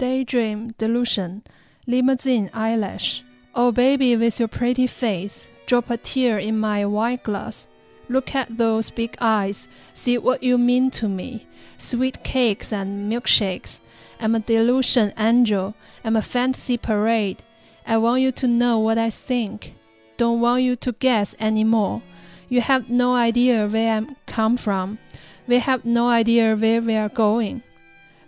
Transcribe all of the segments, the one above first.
Daydream delusion, limousine eyelash. Oh, baby, with your pretty face, drop a tear in my wine glass. Look at those big eyes, see what you mean to me. Sweet cakes and milkshakes. I'm a delusion angel, I'm a fantasy parade. I want you to know what I think. Don't want you to guess anymore. You have no idea where I come from. We have no idea where we are going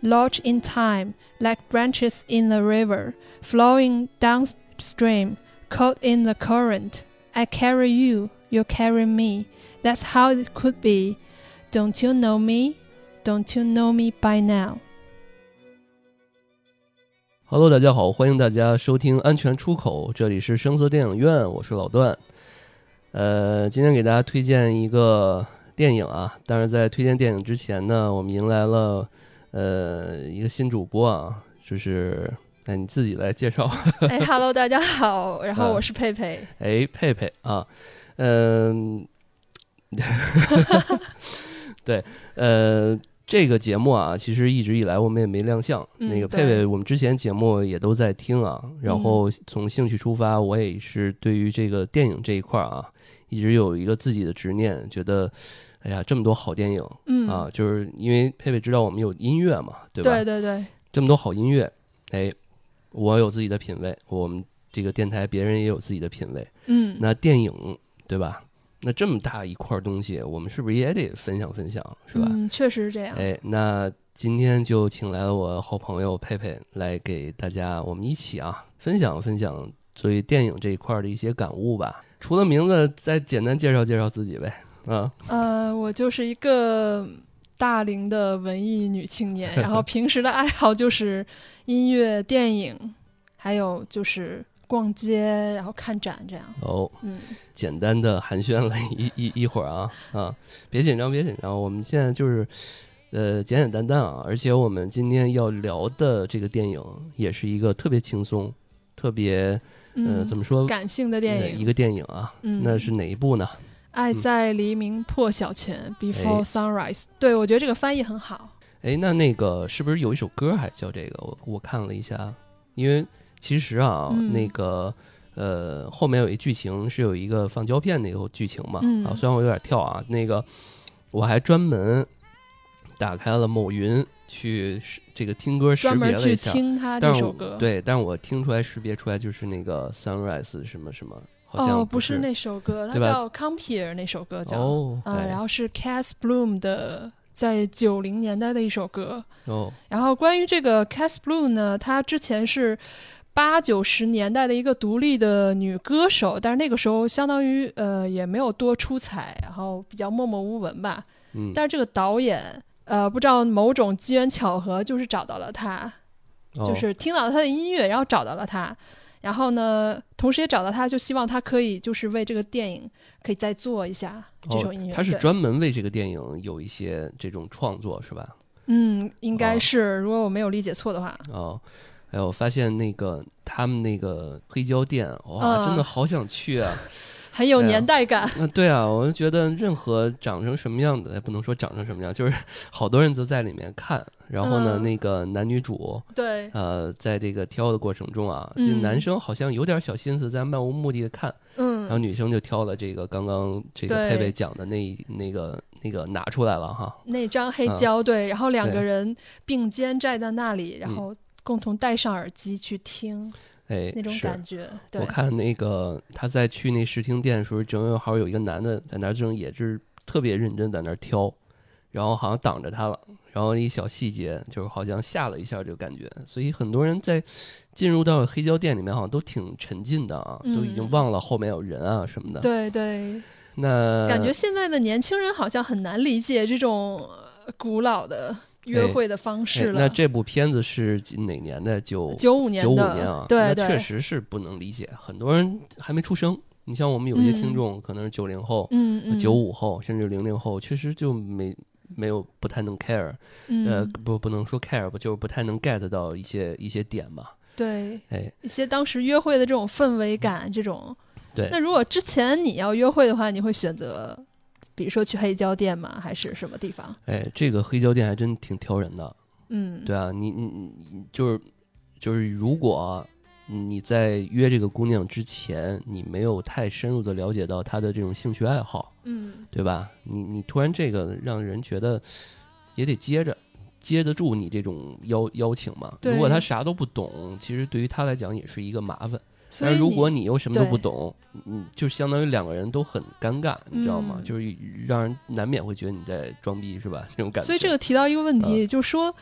lodge in time, like branches in a river, flowing downstream, caught in the current. I carry you, you carry me. That's how it could be. Don't you know me? Don't you know me by now? Hello，大家好，欢迎大家收听安全出口，这里是声色电影院，我是老段。呃，今天给大家推荐一个电影啊，但是在推荐电影之前呢，我们迎来了。 呃，一个新主播啊，就是哎，你自己来介绍。哎，Hello，大家好，然后我是佩佩。哎，佩佩啊，嗯，对，呃，这个节目啊，其实一直以来我们也没亮相。那个佩佩，我们之前节目也都在听啊，然后从兴趣出发，我也是对于这个电影这一块啊，一直有一个自己的执念，觉得。哎呀，这么多好电影，嗯啊，就是因为佩佩知道我们有音乐嘛，对吧？对对对，这么多好音乐，哎，我有自己的品味，我们这个电台别人也有自己的品味，嗯，那电影对吧？那这么大一块东西，我们是不是也得分享分享，是吧？嗯，确实是这样。哎，那今天就请来了我好朋友佩佩来给大家，我们一起啊分享分享作为电影这一块的一些感悟吧。除了名字，再简单介绍介绍自己呗。嗯，呃，我就是一个大龄的文艺女青年，然后平时的爱好就是音乐、电影，还有就是逛街，然后看展这样。哦，嗯，简单的寒暄了一一一会儿啊啊，别紧张，别紧张，我们现在就是呃简简单单啊，而且我们今天要聊的这个电影也是一个特别轻松、特别呃怎么说？感性的电影，一个电影啊，嗯。那是哪一部呢？爱在黎明破晓前，Before Sunrise。对，我觉得这个翻译很好。哎，那那个是不是有一首歌还叫这个？我我看了一下，因为其实啊，那个呃后面有一剧情是有一个放胶片那个剧情嘛。啊，虽然我有点跳啊，那个我还专门打开了某云去这个听歌识别了一下，听他这首歌。对，但是我听出来识别出来就是那个 Sunrise 什么什么。哦，不是那首歌，它叫《Come Here》那首歌叫，嗯，然后是 Cass Bloom 的，在九零年代的一首歌。哦，然后关于这个 Cass Bloom 呢，她之前是八九十年代的一个独立的女歌手，但是那个时候相当于呃也没有多出彩，然后比较默默无闻吧。嗯，但是这个导演呃不知道某种机缘巧合，就是找到了她，就是听到了她的音乐，然后找到了她。然后呢，同时也找到他，就希望他可以就是为这个电影可以再做一下这首音乐。他是专门为这个电影有一些这种创作，是吧？嗯，应该是，如果我没有理解错的话。哦，哎，我发现那个他们那个黑胶店，哇，真的好想去啊！很有年代感。那对啊，我就觉得任何长成什么样的，也不能说长成什么样，就是好多人都在里面看。然后呢，那个男女主对，呃，在这个挑的过程中啊，这男生好像有点小心思，在漫无目的的看，嗯，然后女生就挑了这个刚刚这个佩佩讲的那那个那个拿出来了哈，那张黑胶对，然后两个人并肩站在那里，然后共同戴上耳机去听，哎，那种感觉。我看那个他在去那试听店的时候，正好有一个男的在那儿，正也是特别认真在那儿挑。然后好像挡着他了，然后一小细节就是好像吓了一下这个感觉，所以很多人在进入到黑胶店里面好像都挺沉浸的啊，都已经忘了后面有人啊什么的。对对，那感觉现在的年轻人好像很难理解这种古老的约会的方式了。那这部片子是哪年的？九九五年九五年啊，对对，确实是不能理解，很多人还没出生。你像我们有些听众可能是九零后、嗯九五后，甚至零零后，确实就没。没有不太能 care，呃，不不能说 care 吧，就是不太能 get 到一些一些点嘛。对，哎，一些当时约会的这种氛围感，这种。对。那如果之前你要约会的话，你会选择，比如说去黑胶店吗？还是什么地方？哎，这个黑胶店还真挺挑人的。嗯。对啊，你你你就是就是如果你在约这个姑娘之前，你没有太深入的了解到她的这种兴趣爱好，嗯，对吧？你你突然这个让人觉得也得接着接得住你这种邀邀请嘛。如果他啥都不懂，其实对于他来讲也是一个麻烦。但如果你又什么都不懂，嗯，就相当于两个人都很尴尬，你知道吗？就是让人难免会觉得你在装逼，是吧？这种感觉。所以这个提到一个问题，就是说。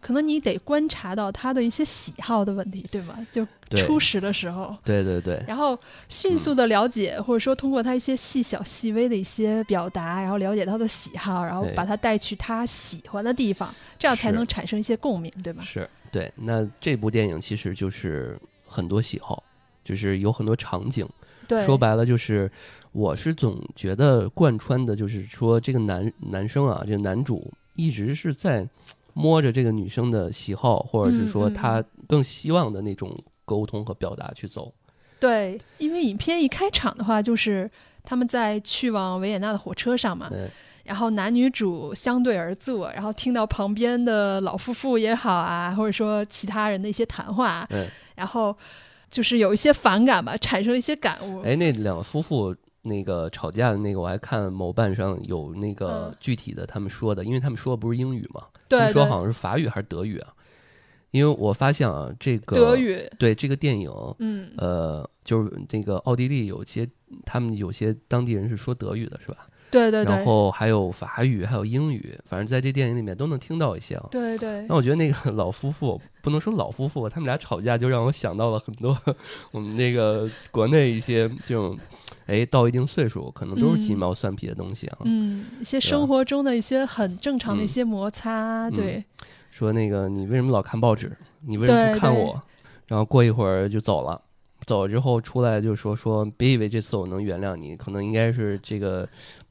可能你得观察到他的一些喜好的问题，对吗？就初始的时候，对对对，然后迅速的了解，或者说通过他一些细小细微的一些表达，然后了解他的喜好，然后把他带去他喜欢的地方，这样才能产生一些共鸣，对吧？是对。那这部电影其实就是很多喜好，就是有很多场景。对，说白了就是，我是总觉得贯穿的就是说，这个男男生啊，这个男主一直是在。摸着这个女生的喜好，或者是说他更希望的那种沟通和表达去走。对，因为影片一开场的话，就是他们在去往维也纳的火车上嘛，然后男女主相对而坐，然后听到旁边的老夫妇也好啊，或者说其他人的一些谈话，然后就是有一些反感吧，产生了一些感悟。哎，那两个夫妇。那个吵架的那个，我还看某瓣上有那个具体的他们说的，因为他们说的不是英语嘛，对，说好像是法语还是德语啊？因为我发现啊，这个德语对这个电影，嗯，呃，就是那个奥地利有些他们有些当地人是说德语的，是吧？对对对，然后还有法语，还有英语，反正在这电影里面都能听到一些啊。对对。那我觉得那个老夫妇不能说老夫妇，他们俩吵架就让我想到了很多 我们那个国内一些这种。哎，到一定岁数，可能都是鸡毛蒜皮的东西啊。嗯，一些生活中的一些很正常的一些摩擦，对。说那个，你为什么老看报纸？你为什么不看我？然后过一会儿就走了，走了之后出来就说说，别以为这次我能原谅你，可能应该是这个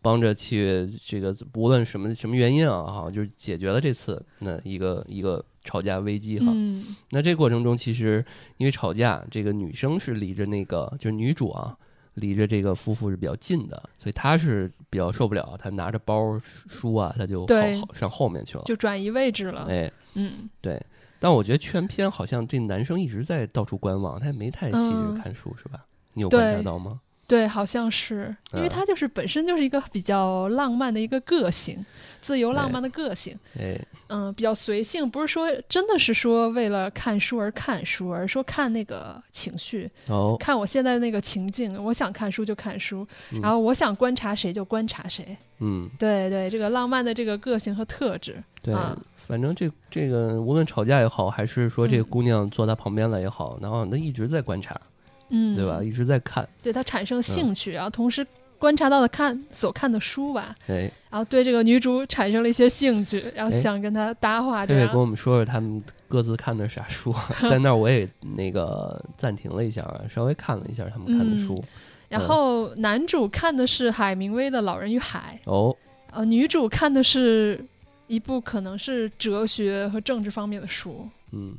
帮着去这个，无论什么什么原因啊，哈，就是解决了这次那一个一个吵架危机哈。嗯。那这过程中，其实因为吵架，这个女生是离着那个就是女主啊。离着这个夫妇是比较近的，所以她是比较受不了。她拿着包书啊，她就好上后面去了，就转移位置了。哎，嗯，对。但我觉得全篇好像这男生一直在到处观望，他也没太细致看书，是吧？你有观察到吗？对，好像是，因为他就是本身就是一个比较浪漫的一个个性，自由浪漫的个性，哎，嗯，比较随性，不是说真的是说为了看书而看书，而是说看那个情绪，哦，看我现在那个情境，我想看书就看书，然后我想观察谁就观察谁，嗯，对对，这个浪漫的这个个性和特质，对，反正这这个无论吵架也好，还是说这个姑娘坐他旁边了也好，然后他一直在观察。嗯，对吧？一直在看，对他产生兴趣，然后同时观察到的看所看的书吧，哎，然后对这个女主产生了一些兴趣，然后想跟她搭话。这位跟我们说说他们各自看的啥书？在那儿我也那个暂停了一下，稍微看了一下他们看的书。然后男主看的是海明威的《老人与海》，哦，呃，女主看的是一部可能是哲学和政治方面的书，嗯。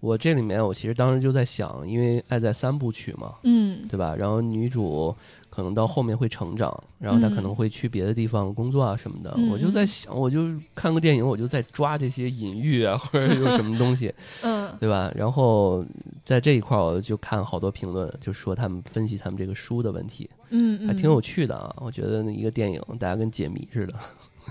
我这里面，我其实当时就在想，因为《爱在三部曲》嘛，嗯，对吧？然后女主可能到后面会成长，然后她可能会去别的地方工作啊什么的。我就在想，我就看个电影，我就在抓这些隐喻啊，或者有什么东西，嗯，对吧？然后在这一块，我就看好多评论，就说他们分析他们这个书的问题，嗯，还挺有趣的啊。我觉得一个电影，大家跟解谜似的，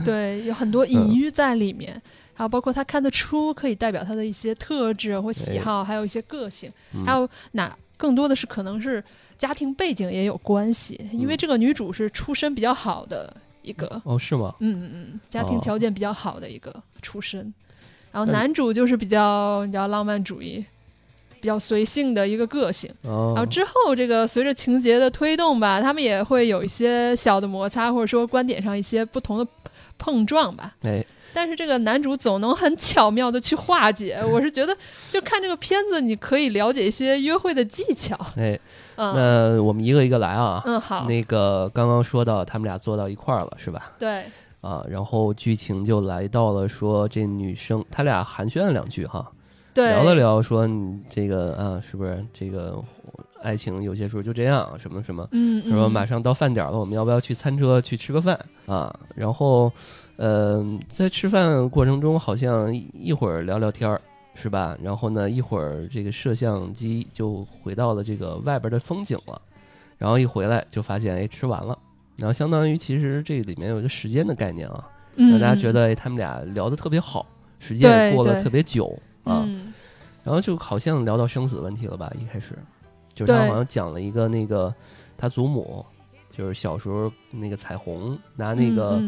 对，有很多 隐喻在里面。还有包括他看得出可以代表他的一些特质或喜好，还有一些个性，还有哪更多的是可能是家庭背景也有关系，因为这个女主是出身比较好的一个。哦，是吗？嗯嗯嗯，家庭条件比较好的一个出身，然后男主就是比较你知道浪漫主义，比较随性的一个个性，然后之后这个随着情节的推动吧，他们也会有一些小的摩擦，或者说观点上一些不同的碰撞吧，哎。但是这个男主总能很巧妙的去化解，我是觉得就看这个片子，你可以了解一些约会的技巧。哎，那我们一个一个来啊。嗯，好。那个刚刚说到他们俩坐到一块儿了，是吧？对。啊，然后剧情就来到了说这女生，他俩寒暄了两句哈，对聊了聊说你这个啊，是不是这个爱情有些时候就这样，什么什么？嗯。说马上到饭点了，我们要不要去餐车去吃个饭啊？然后。呃，在吃饭过程中，好像一会儿聊聊天儿，是吧？然后呢，一会儿这个摄像机就回到了这个外边的风景了，然后一回来就发现，哎，吃完了。然后相当于其实这里面有一个时间的概念啊，让大家觉得哎，他们俩聊得特别好，时间也过了特别久啊。然后就好像聊到生死问题了吧？一开始，就是他好像讲了一个那个他祖母，就是小时候那个彩虹拿那个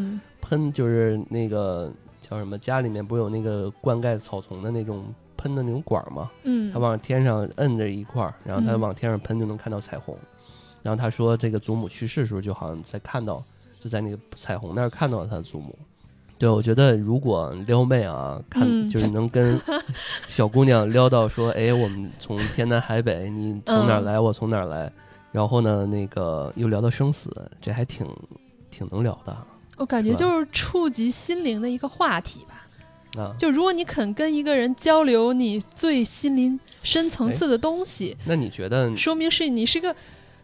喷，就是那个。叫什么？家里面不有那个灌溉草丛的那种喷的那种管吗？嗯，他往天上摁着一块儿，然后他往天上喷就能看到彩虹。然后他说，这个祖母去世的时候，就好像在看到，就在那个彩虹那儿看到了他的祖母。对，我觉得如果撩妹啊，看就是能跟 小姑娘撩到说，哎，我们从天南海北，你从哪儿来，我从哪儿来，然后呢，那个又聊到生死，这还挺挺能聊的。我感觉就是触及心灵的一个话题吧，啊，就如果你肯跟一个人交流你最心灵深层次的东西，那你觉得说明是你是一个，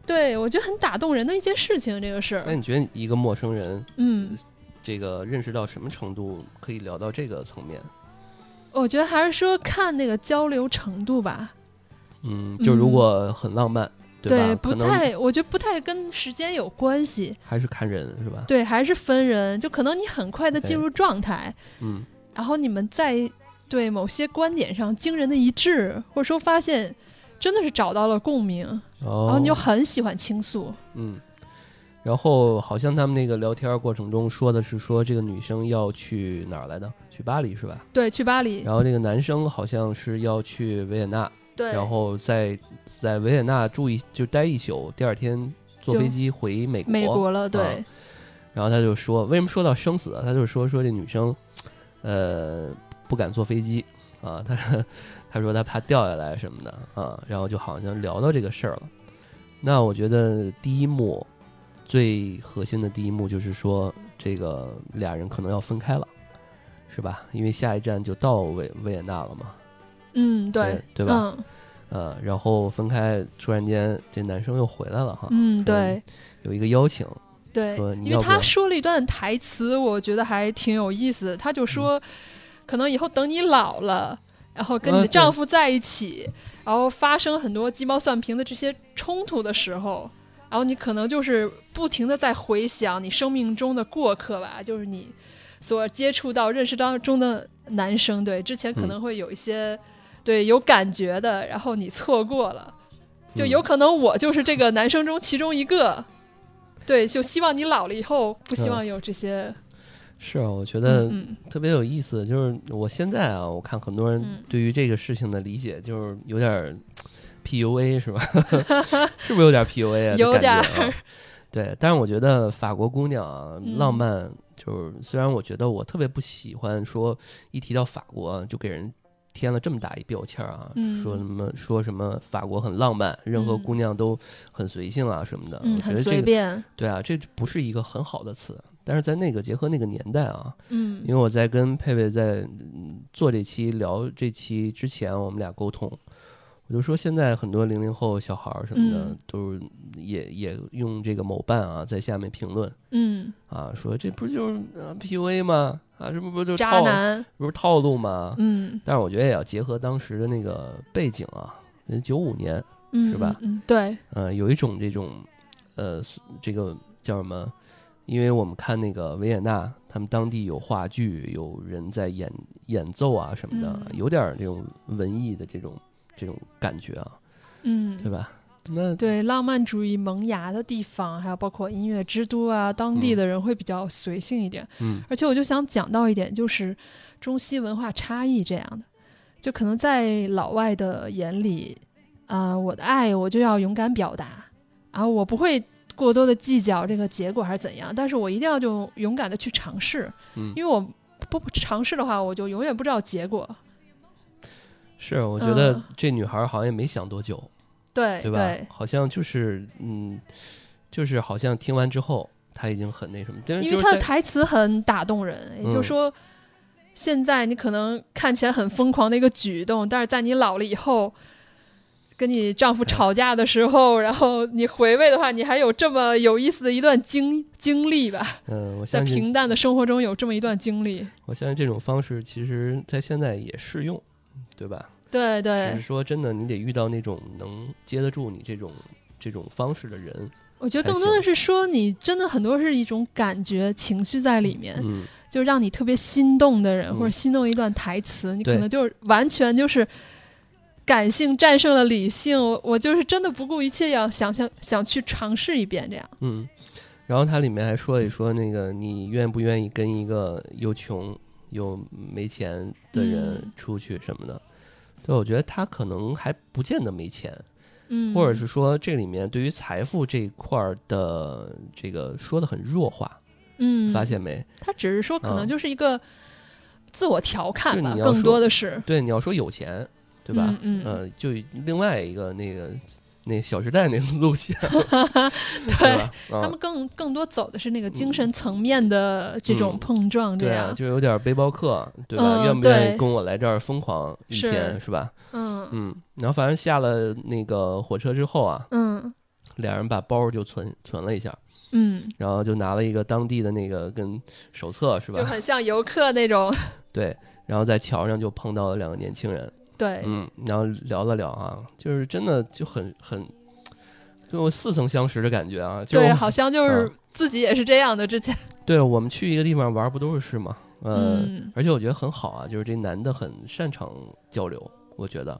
对我觉得很打动人的一件事情，这个事儿。那你觉得一个陌生人，嗯，这个认识到什么程度可以聊到这个层面？我觉得还是说看那个交流程度吧，嗯，就如果很浪漫。对，不太，我觉得不太跟时间有关系，还是看人是吧？对，还是分人，就可能你很快的进入状态，嗯，然后你们在对某些观点上惊人的一致，或者说发现真的是找到了共鸣，然后你就很喜欢倾诉，嗯，然后好像他们那个聊天过程中说的是说这个女生要去哪儿来的？去巴黎是吧？对，去巴黎。然后这个男生好像是要去维也纳。对，然后在在维也纳住一就待一宿，第二天坐飞机回美国。美国了，对。然后他就说，为什么说到生死？他就说说这女生，呃，不敢坐飞机啊，他 他说他怕掉下来什么的啊，然后就好像聊到这个事儿了。那我觉得第一幕最核心的第一幕就是说，这个俩人可能要分开了，是吧？因为下一站就到维维也纳了嘛。嗯，对，对吧？呃，然后分开，突然间这男生又回来了哈。嗯，对，有一个邀请，对，因为他说了一段台词，我觉得还挺有意思。他就说，可能以后等你老了，然后跟你的丈夫在一起，然后发生很多鸡毛蒜皮的这些冲突的时候，然后你可能就是不停的在回想你生命中的过客吧，就是你所接触到、认识当中的男生，对，之前可能会有一些。对，有感觉的，然后你错过了，就有可能我就是这个男生中其中一个。对，就希望你老了以后不希望有这些。是啊，我觉得特别有意思。就是我现在啊，我看很多人对于这个事情的理解，就是有点 PUA 是吧？是不是有点 PUA 啊？有点。对，但是我觉得法国姑娘啊，浪漫就是虽然我觉得我特别不喜欢说一提到法国就给人。添了这么大一标签啊，说什么说什么法国很浪漫，任何姑娘都很随性啊什么的，很随便。对啊，这不是一个很好的词，但是在那个结合那个年代啊，嗯，因为我在跟佩佩在做这期聊这期之前，我们俩沟通。我就说，现在很多零零后小孩儿什么的，都是也也用这个某伴啊，在下面评论，嗯，啊，说这不就是 PUA 吗？啊，这不不就渣男？不是套路吗？嗯，但是我觉得也要结合当时的那个背景啊，九五年，是吧？嗯，对，呃，有一种这种，呃，这个叫什么？因为我们看那个维也纳，他们当地有话剧，有人在演演奏啊什么的，有点这种文艺的这种。这种感觉啊，嗯，对吧？那对浪漫主义萌芽的地方，还有包括音乐之都啊，当地的人会比较随性一点。嗯，而且我就想讲到一点，就是中西文化差异这样的，就可能在老外的眼里，啊，我的爱我就要勇敢表达，啊我不会过多的计较这个结果还是怎样，但是我一定要就勇敢的去尝试，嗯，因为我不尝试的话，我就永远不知道结果。是，我觉得这女孩好像也没想多久，对对吧？好像就是嗯，就是好像听完之后，他已经很那什么，因为他的台词很打动人。也就是说，现在你可能看起来很疯狂的一个举动，但是在你老了以后，跟你丈夫吵架的时候，然后你回味的话，你还有这么有意思的一段经经历吧？嗯，我在平淡的生活中有这么一段经历。我相信这种方式，其实在现在也适用。对吧？对对，只是说真的，你得遇到那种能接得住你这种这种方式的人。我觉得更多的是说，你真的很多是一种感觉、情绪在里面，嗯，就让你特别心动的人，或者心动一段台词，你可能就是完全就是感性战胜了理性。我我就是真的不顾一切要想想想去尝试一遍这样。嗯，然后它里面还说一说那个，你愿不愿意跟一个又穷又没钱的人出去什么的？对，我觉得他可能还不见得没钱，嗯，或者是说这里面对于财富这一块的这个说的很弱化，嗯，发现没？他只是说可能就是一个自我调侃吧，更多的是对你要说有钱，对吧？嗯嗯，就另外一个那个。那《小时代》那个路线，对，他们更更多走的是那个精神层面的这种碰撞，这样就有点背包客，对吧？愿不愿意跟我来这儿疯狂一天，是吧？嗯嗯，然后反正下了那个火车之后啊，嗯，俩人把包就存存了一下，嗯，然后就拿了一个当地的那个跟手册，是吧？就很像游客那种。对，然后在桥上就碰到了两个年轻人。对，嗯，然后聊了聊啊，就是真的就很很跟我似曾相识的感觉啊，就对，好像就是自己也是这样的。之前，对我们去一个地方玩，不都是事吗？嗯，而且我觉得很好啊，就是这男的很擅长交流，我觉得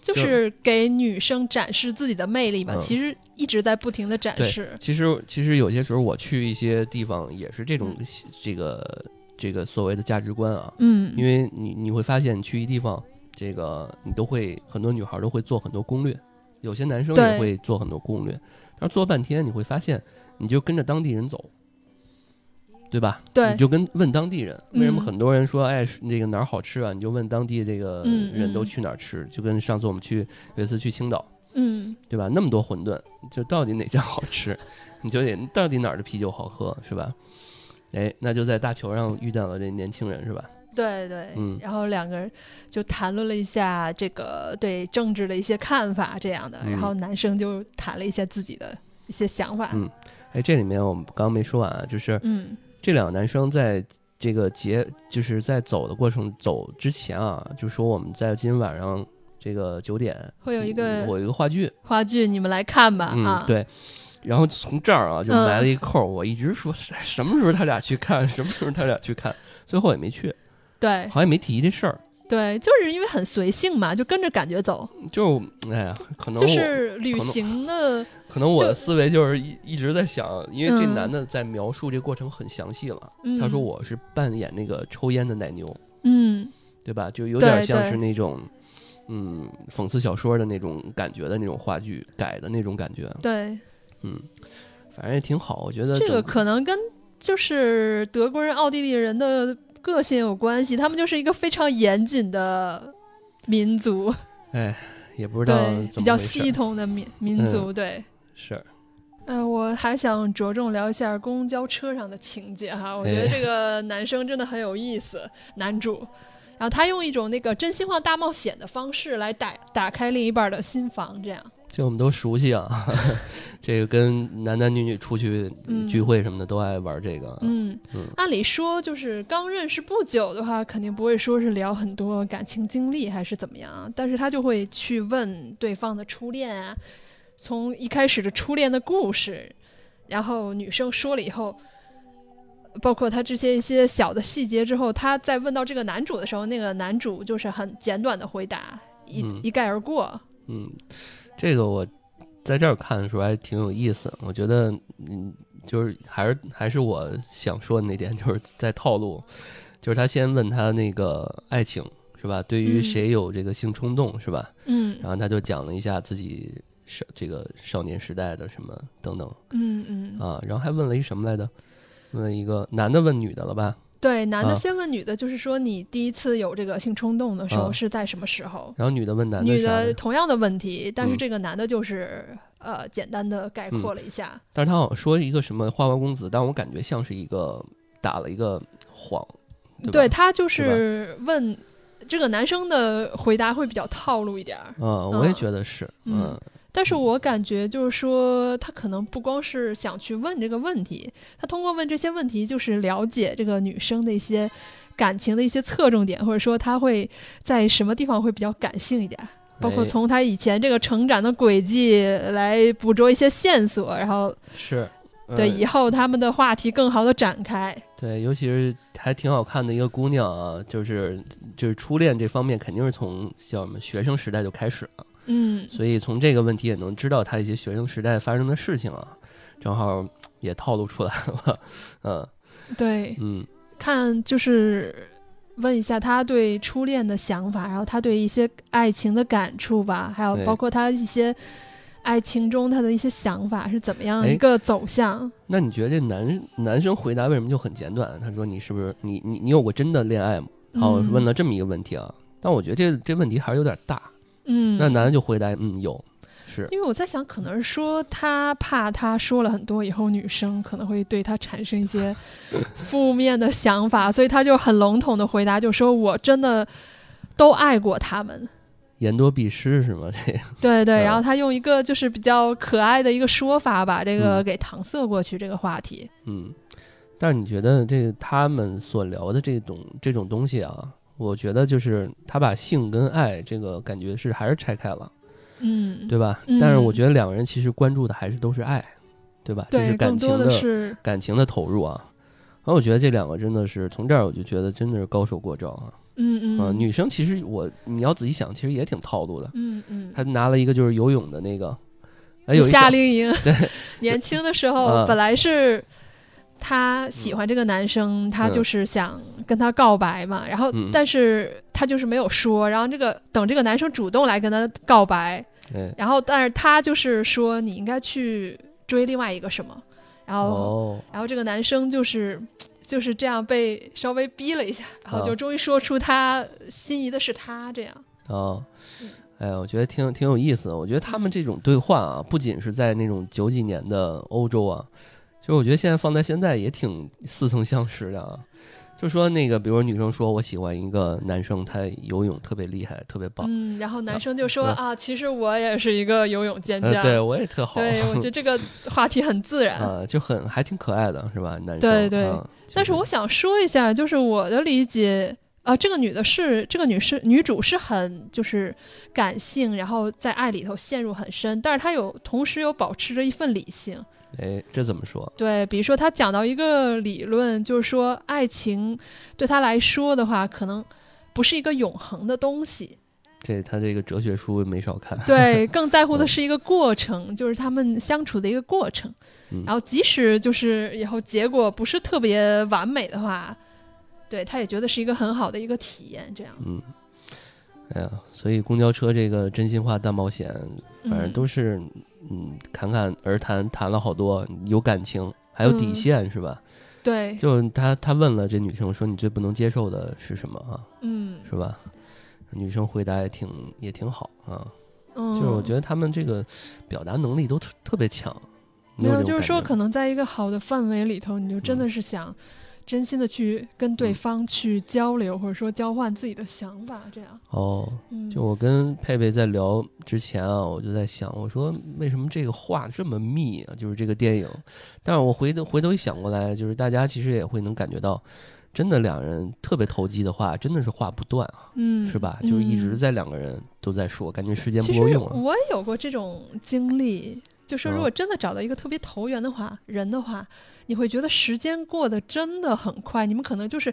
就是给女生展示自己的魅力嘛。其实一直在不停的展示。其实其实有些时候我去一些地方也是这种这个这个所谓的价值观啊，嗯，因为你你会发现你去一地方。这个你都会，很多女孩都会做很多攻略，有些男生也会做很多攻略，但是做半天你会发现，你就跟着当地人走，对吧？对，你就跟问当地人，为什么很多人说，哎，那个哪儿好吃啊？你就问当地这个人都去哪儿吃，就跟上次我们去有一次去青岛，嗯，对吧？那么多馄饨，就到底哪家好吃？你就得到底哪儿的啤酒好喝，是吧？哎，那就在大球上遇到了这年轻人，是吧？对对，嗯，然后两个人就谈论了一下这个对政治的一些看法，这样的。然后男生就谈了一下自己的一些想法。嗯，哎，这里面我们刚刚没说完啊，就是嗯，这两个男生在这个结，就是在走的过程走之前啊，就说我们在今天晚上这个九点会有一个我一个话剧，话剧你们来看吧啊，对。然后从这儿啊就埋了一扣，我一直说什么时候他俩去看，什么时候他俩去看，最后也没去。对，好像没提这事儿。对，就是因为很随性嘛，就跟着感觉走。就哎呀，可能就是旅行的。可能我的思维就是一一直在想，因为这男的在描述这过程很详细了。他说我是扮演那个抽烟的奶牛，嗯，对吧？就有点像是那种嗯讽刺小说的那种感觉的那种话剧改的那种感觉。对，嗯，反正也挺好，我觉得这个可能跟就是德国人、奥地利人的。个性有关系，他们就是一个非常严谨的民族。哎，也不知道比较系统的民民族。对，是。呃，我还想着重聊一下公交车上的情节哈，我觉得这个男生真的很有意思，男主，然后他用一种那个真心话大冒险的方式来打打开另一半的心房，这样。这我们都熟悉啊，这个跟男男女女出去聚会什么的都爱玩这个。嗯嗯，按理说就是刚认识不久的话，肯定不会说是聊很多感情经历还是怎么样，但是他就会去问对方的初恋啊，从一开始的初恋的故事，然后女生说了以后，包括他这些一些小的细节之后，他在问到这个男主的时候，那个男主就是很简短的回答，一一概而过。嗯。这个我在这儿看的时候还挺有意思，我觉得嗯，就是还是还是我想说的那点，就是在套路，就是他先问他那个爱情是吧？对于谁有这个性冲动是吧？嗯，然后他就讲了一下自己少这个少年时代的什么等等，嗯嗯啊，然后还问了一什么来着？问了一个男的问女的了吧？对，男的先问女的，就是说你第一次有这个性冲动的时候是在什么时候？然后女的问男的，女的同样的问题，但是这个男的就是呃简单的概括了一下。但是他好像说一个什么花花公子，但我感觉像是一个打了一个谎。对他就是问这个男生的回答会比较套路一点。嗯，我也觉得是。嗯，但是我感觉就是说，他可能不光是想去问这个问题，他通过问这些问题，就是了解这个女生的一些感情的一些侧重点，或者说他会在什么地方会比较感性一点，包括从他以前这个成长的轨迹来捕捉一些线索，然后是。对，以后他们的话题更好的展开。对，尤其是还挺好看的一个姑娘啊，就是就是初恋这方面肯定是从叫什么学生时代就开始了。嗯，所以从这个问题也能知道他一些学生时代发生的事情啊，正好也透露出来了。嗯，对，嗯，看就是问一下他对初恋的想法，然后他对一些爱情的感触吧，还有包括他一些。爱情中他的一些想法是怎么样一个走向？那你觉得这男男生回答为什么就很简短？他说：“你是不是你你你有过真的恋爱吗？”然后问了这么一个问题啊。但我觉得这这问题还是有点大。嗯，那男的就回答：“嗯，有。”是因为我在想，可能是说他怕他说了很多以后，女生可能会对他产生一些 负面的想法，所以他就很笼统的回答，就说我真的都爱过他们。言多必失是吗？这对对，然后他用一个就是比较可爱的一个说法，把这个给搪塞过去这个话题。嗯，但是你觉得这他们所聊的这种这种东西啊，我觉得就是他把性跟爱这个感觉是还是拆开了，嗯，对吧？但是我觉得两个人其实关注的还是都是爱，对吧？对，感情的感情的投入啊。然后我觉得这两个真的是从这儿我就觉得真的是高手过招啊。嗯嗯，女生其实我你要仔细想，其实也挺套路的。嗯嗯，她拿了一个就是游泳的那个，哎，夏令营。对，年轻的时候本来是她喜欢这个男生，他就是想跟他告白嘛。然后，但是他就是没有说。然后这个等这个男生主动来跟他告白，然后但是他就是说你应该去追另外一个什么。然后，然后这个男生就是。就是这样被稍微逼了一下，然后就终于说出他心仪的是他这样。哦，哎呀，我觉得挺挺有意思的。我觉得他们这种对话啊，不仅是在那种九几年的欧洲啊，就是我觉得现在放在现在也挺似曾相识的啊。就说那个，比如女生说我喜欢一个男生，他游泳特别厉害，特别棒。嗯，然后男生就说啊，其实我也是一个游泳健将，对我也特好。对，我觉得这个话题很自然啊，就很还挺可爱的，是吧？男生对对。但是我想说一下，就是我的理解啊，这个女的是这个女士女主是很就是感性，然后在爱里头陷入很深，但是她有同时有保持着一份理性。哎，这怎么说？对，比如说他讲到一个理论，就是说爱情对他来说的话，可能不是一个永恒的东西。这他这个哲学书没少看。对，更在乎的是一个过程，就是他们相处的一个过程。然后即使就是以后结果不是特别完美的话，对他也觉得是一个很好的一个体验。这样。嗯。哎呀，所以公交车这个真心话大冒险，反正都是。嗯，侃侃而谈，谈了好多，有感情，还有底线，是吧？对，就他他问了这女生说：“你最不能接受的是什么？”啊，嗯，是吧？女生回答也挺也挺好啊，就是我觉得他们这个表达能力都特特别强。没有，就是说，可能在一个好的范围里头，你就真的是想。真心的去跟对方去交流，或者说交换自己的想法，这样。哦，就我跟佩佩在聊之前啊，我就在想，我说为什么这个话这么密啊？就是这个电影，但是我回头回头一想过来，就是大家其实也会能感觉到，真的两人特别投机的话，真的是话不断啊，嗯，是吧？就是一直在两个人都在说，感觉时间不够用了。我也有过这种经历。就说，如果真的找到一个特别投缘的话，人的话，你会觉得时间过得真的很快。你们可能就是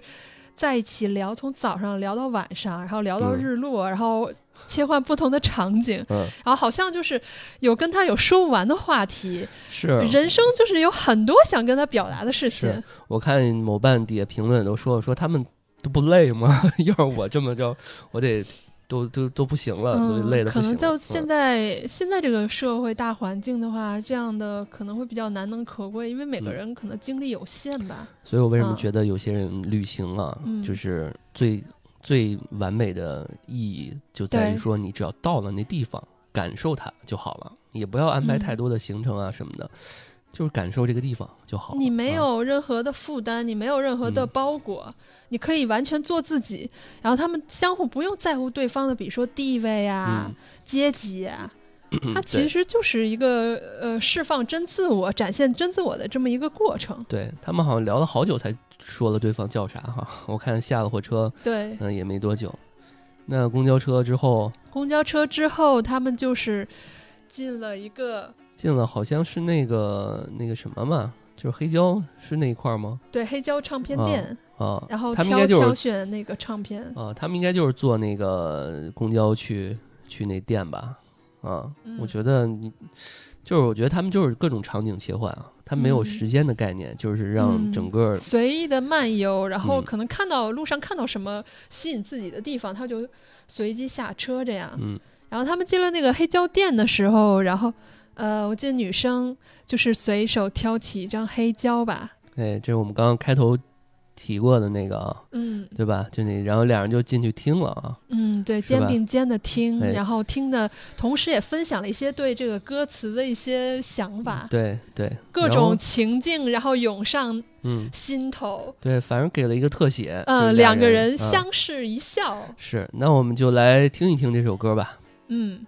在一起聊，从早上聊到晚上，然后聊到日落，然后切换不同的场景，然后好像就是有跟他有说不完的话题。是，人生就是有很多想跟他表达的事情。我看某瓣底下评论都说说他们都不累吗？要是我这么着，我得。都都都不行了，都累的可能就现在现在这个社会大环境的话，这样的可能会比较难能可贵，因为每个人可能精力有限吧。所以我为什么觉得有些人旅行啊，就是最最完美的意义就在于说，你只要到了那地方，感受它就好了，也不要安排太多的行程啊什么的。就是感受这个地方就好。你没有任何的负担，你没有任何的包裹，你可以完全做自己。然后他们相互不用在乎对方的，比如说地位啊、阶级啊，它其实就是一个呃释放真自我、展现真自我的这么一个过程。对他们好像聊了好久才说了对方叫啥哈，我看下了火车，对，嗯，也没多久。那公交车之后，公交车之后，他们就是进了一个进了，好像是那个那个什么嘛，就是黑胶是那一块吗？对，黑胶唱片店啊，然后他们应该就是挑选那个唱片啊，他们应该就是坐那个公交去去那店吧。啊，我觉得你就是，我觉得他们就是各种场景切换啊，他没有时间的概念，就是让整个随意的漫游，然后可能看到路上看到什么吸引自己的地方，他就随机下车这样。嗯，然后他们进了那个黑胶店的时候，然后呃，我记得女生就是随手挑起一张黑胶吧。哎，这是我们刚刚开头。提过的那个啊，嗯，对吧？就那，然后两人就进去听了啊，嗯，对，肩并肩的听，然后听的同时也分享了一些对这个歌词的一些想法，对对，各种情境，然后涌上嗯。心头，对，反正给了一个特写，嗯，两个人相视一笑，是，那我们就来听一听这首歌吧，嗯。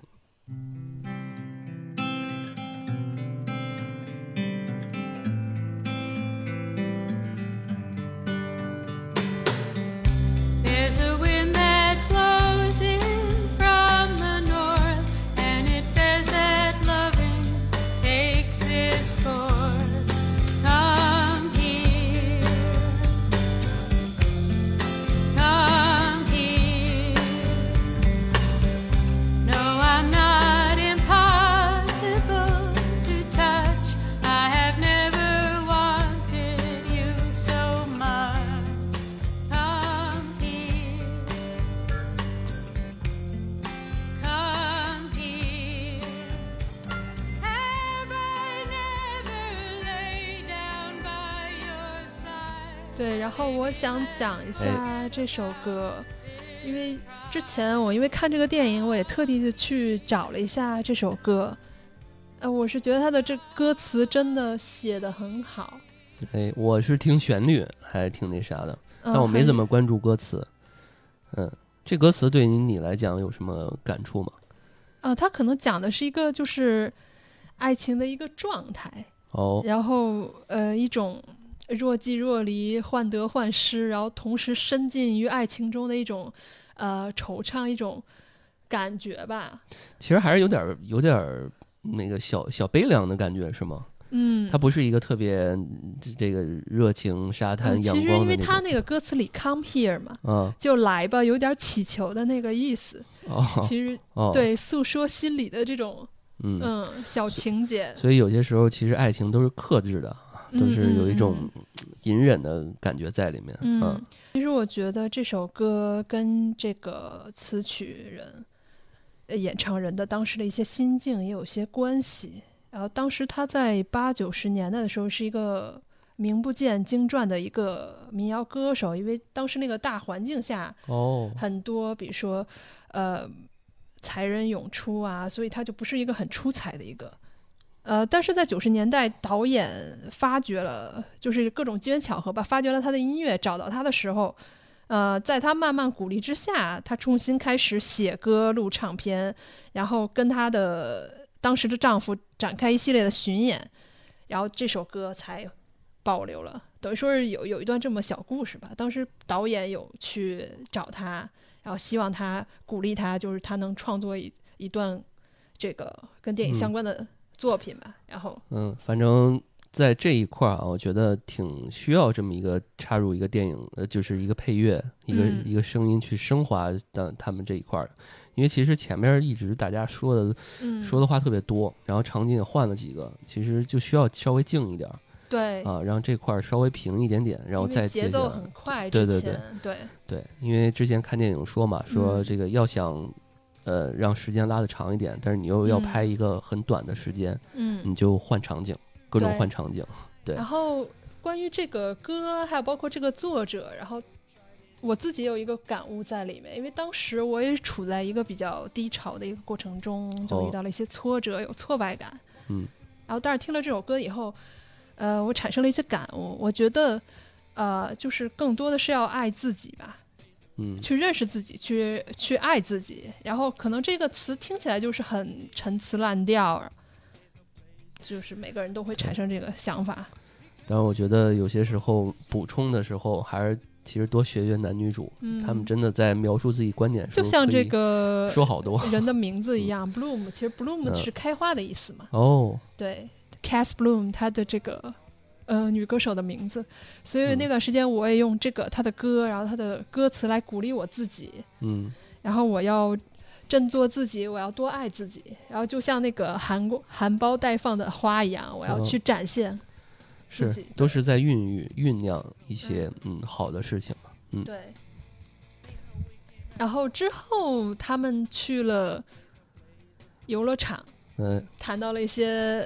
对，然后我想讲一下这首歌，因为之前我因为看这个电影，我也特地的去找了一下这首歌，呃，我是觉得他的这歌词真的写的很好。哎，我是听旋律还挺那啥的，但我没怎么关注歌词。嗯，这歌词对于你来讲有什么感触吗？啊，他可能讲的是一个就是爱情的一个状态哦，然后呃一种。若即若离，患得患失，然后同时深浸于爱情中的一种，呃，惆怅一种感觉吧。其实还是有点有点那个小小悲凉的感觉，是吗？嗯，它不是一个特别这个热情沙滩阳光的。其实因为它那个歌词里 “come here” 嘛，嗯，就来吧，有点祈求的那个意思。哦，其实 对诉说心里的这种嗯小情节。所以有些时候，其实爱情都是克制的。都是有一种隐忍的感觉在里面。嗯，其实我觉得这首歌跟这个词曲人、演唱人的当时的一些心境也有些关系。然后当时他在八九十年代的时候是一个名不见经传的一个民谣歌手，因为当时那个大环境下，哦，很多比如说呃才人涌出啊，所以他就不是一个很出彩的一个。呃，但是在九十年代，导演发掘了，就是各种机缘巧合吧，发掘了他的音乐，找到他的时候，呃，在他慢慢鼓励之下，他重新开始写歌、录唱片，然后跟他的当时的丈夫展开一系列的巡演，然后这首歌才保留了，等于说是有有一段这么小故事吧。当时导演有去找他，然后希望他鼓励他，就是他能创作一一段这个跟电影相关的。作品吧，然后。嗯，反正在这一块儿啊，我觉得挺需要这么一个插入一个电影，呃，就是一个配乐，一个一个声音去升华的他们这一块儿，因为其实前面一直大家说的说的话特别多，然后场景也换了几个，其实就需要稍微静一点，对。啊，让这块儿稍微平一点点，然后再节奏很快，对对对。对。对，因为之前看电影说嘛，说这个要想。呃，让时间拉的长一点，但是你又要拍一个很短的时间，嗯，你就换场景，各种换场景，对。然后关于这个歌，还有包括这个作者，然后我自己有一个感悟在里面，因为当时我也处在一个比较低潮的一个过程中，就遇到了一些挫折，有挫败感，嗯。然后，但是听了这首歌以后，呃，我产生了一些感悟，我觉得，呃，就是更多的是要爱自己吧。嗯，去认识自己，去去爱自己。然后可能这个词听起来就是很陈词滥调，就是每个人都会产生这个想法。但是我觉得有些时候补充的时候，还是其实多学学男女主，嗯，他们真的在描述自己观点时候，就像这个 说好多人的名字 一样，Bloom，其实 Bloom 嗯是开花的意思嘛。哦，对，Cass Bloom，它的这个呃女歌手的名字，所以嗯。那段时间我也用这个她的歌，然后她的歌词来鼓励我自己，嗯。然后我要振作自己，我要多爱自己，然后就像那个含过含苞待放的花一样，我要哦去展现自是，都是在孕育酝酿一些嗯好的事情嘛，嗯。对。然后之后他们去了游乐场，嗯谈到了一些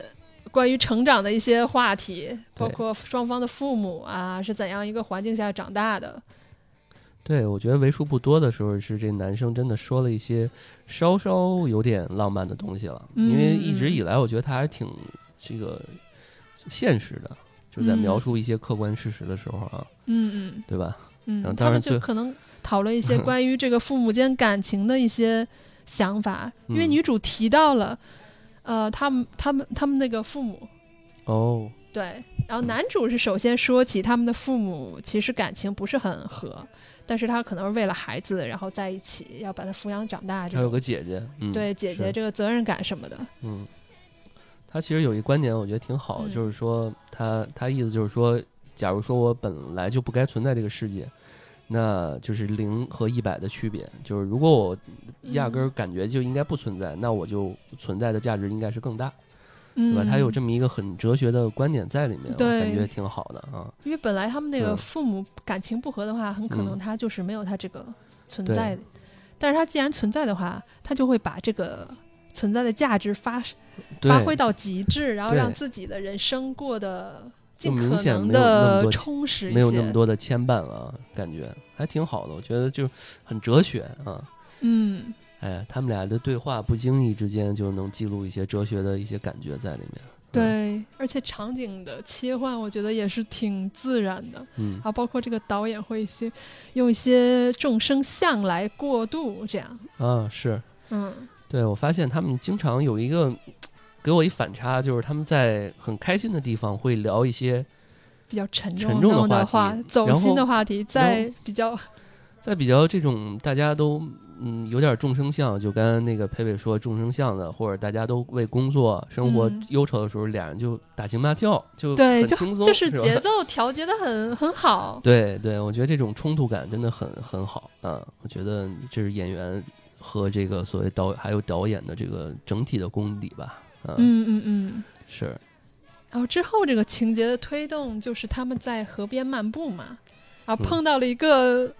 关于成长的一些话题，包括双方的父母啊是怎样一个环境下长大的。对，我觉得为数不多的时候是这男生真的说了一些稍稍有点浪漫的东西了，嗯因为一直以来我觉得他还挺这个现实的，就是在嗯描述一些客观事实的时候啊，嗯嗯对吧？嗯，然后他们当然就可能讨论一些 关于这个父母间感情的一些想法，因为嗯女主提到了，呃，他们他们他们那个父母。哦，对，然后男主是首先说起他们的父母其实感情不是很和，但是他可能是为了孩子然后在一起，要把他抚养长大这还有。个姐姐，嗯，对姐姐这个责任感什么的，嗯，他其实有一观点，我觉得挺好，嗯就是说他他意思就是说，假如说我本来就不该存在这个世界，那就是零和一百的区别，就是如果我压根儿感觉就应该不存在，那我就存在的价值应该是更大，对嗯，吧？他有这么一个很哲学的观点在里面，我对感觉挺好的啊。因为本来他们那个嗯。父母感情不和的话，很可能嗯。他就是没有他这个存在的，但是他既然存在的话，他就会把这个存在的价值发发挥到极致，然后让自己的人生过得就尽可能明显的充实没有那么多的牵绊啊，感觉还挺好的，我觉得就很哲学啊。嗯。哎，他们俩的对话不经意之间就能记录一些哲学的一些感觉在里面。嗯，对，而且场景的切换，我觉得也是挺自然的。嗯，啊，包括这个导演会一些用一些众生相来过渡，这样。啊，是嗯对我发现他们经常有一个给我一反差，就是他们在很开心的地方会聊一些，比较沉沉重的重的话题走心的话题，在比较在比较这种大家都嗯有点众生相，就跟那个佩佩说众生相的，或者大家都为工作生活嗯忧愁的时候，俩人就打情骂俏，就对，就很轻松，就是节奏调节的很很好。对对，我觉得这种冲突感真的很很好啊！我觉得这是演员和这个所谓导还有导演的这个整体的功底吧。啊、嗯嗯嗯。是，然后之后这个情节的推动就是他们在河边漫步嘛，然后嗯。碰到了一个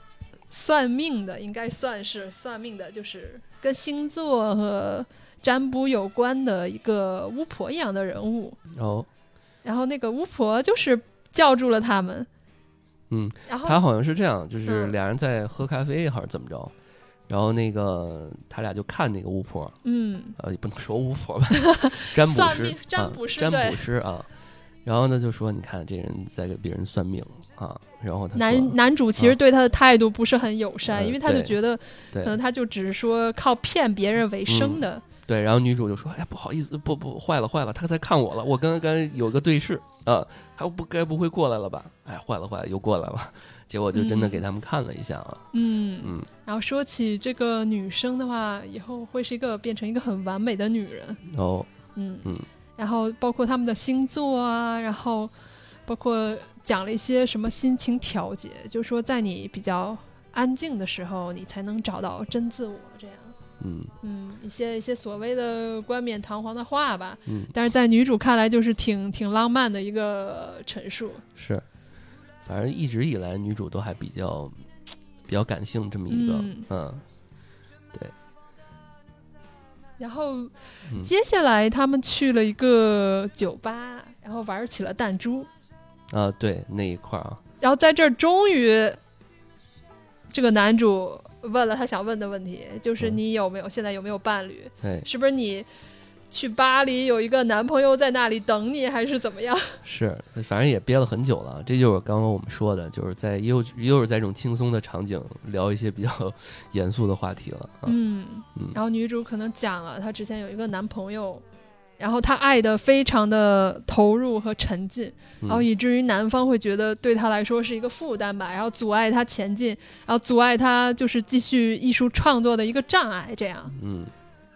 算命的，应该算是算命的，就是跟星座和占卜有关的一个巫婆一样的人物。然后然后那个巫婆就是叫住了他们，嗯，然后他好像是这样，就是嗯。俩人在喝咖啡还是怎么着，然后那个他俩就看那个巫婆，嗯呃，也不能说巫婆吧，占卜师，占卜师啊、占卜师啊。然后呢，就说你看这人在给别人算命啊，然后他男男主其实啊对他的态度不是很友善，嗯因为他就觉得可能他就只是说靠骗别人为生的，对，然后女主就说：“哎呀，不好意思，不不，坏了坏了，他在看我了，我刚刚有个对视啊，他不该不会过来了吧？哎，坏了坏了，又过来了。结果就真的嗯。给他们看了一下啊，嗯嗯。然后说起这个女生的话，以后会是一个变成一个很完美的女人，哦，嗯。嗯。然后包括他们的星座啊，然后包括讲了一些什么心情调节，就是说在你比较安静的时候，你才能找到真自我，这样。嗯。嗯，一些一些所谓的冠冕堂皇的话吧，嗯，但是在女主看来就是挺挺浪漫的一个陈述。是，反正一直以来女主都还比较比较感性这么一个，嗯。嗯。然后嗯。接下来他们去了一个酒吧，然后玩起了弹珠，啊，对那一块儿啊，然后在这儿终于，这个男主问了他想问的问题，就是嗯。你有没有现在有没有伴侣？哎，是不是你去巴黎有一个男朋友在那里等你，还是怎么样？是，反正也憋了很久了。这就是刚刚我们说的，就是在又又是在这种轻松的场景聊一些比较 严肃的话题了。嗯嗯。然后女主可能讲了她之前有一个男朋友，然后她爱的非常的投入和沉浸，然后以至于男方会觉得对她来说是一个负担吧，然后阻碍她前进，然后阻碍她就是继续艺术创作的一个障碍，这样。嗯。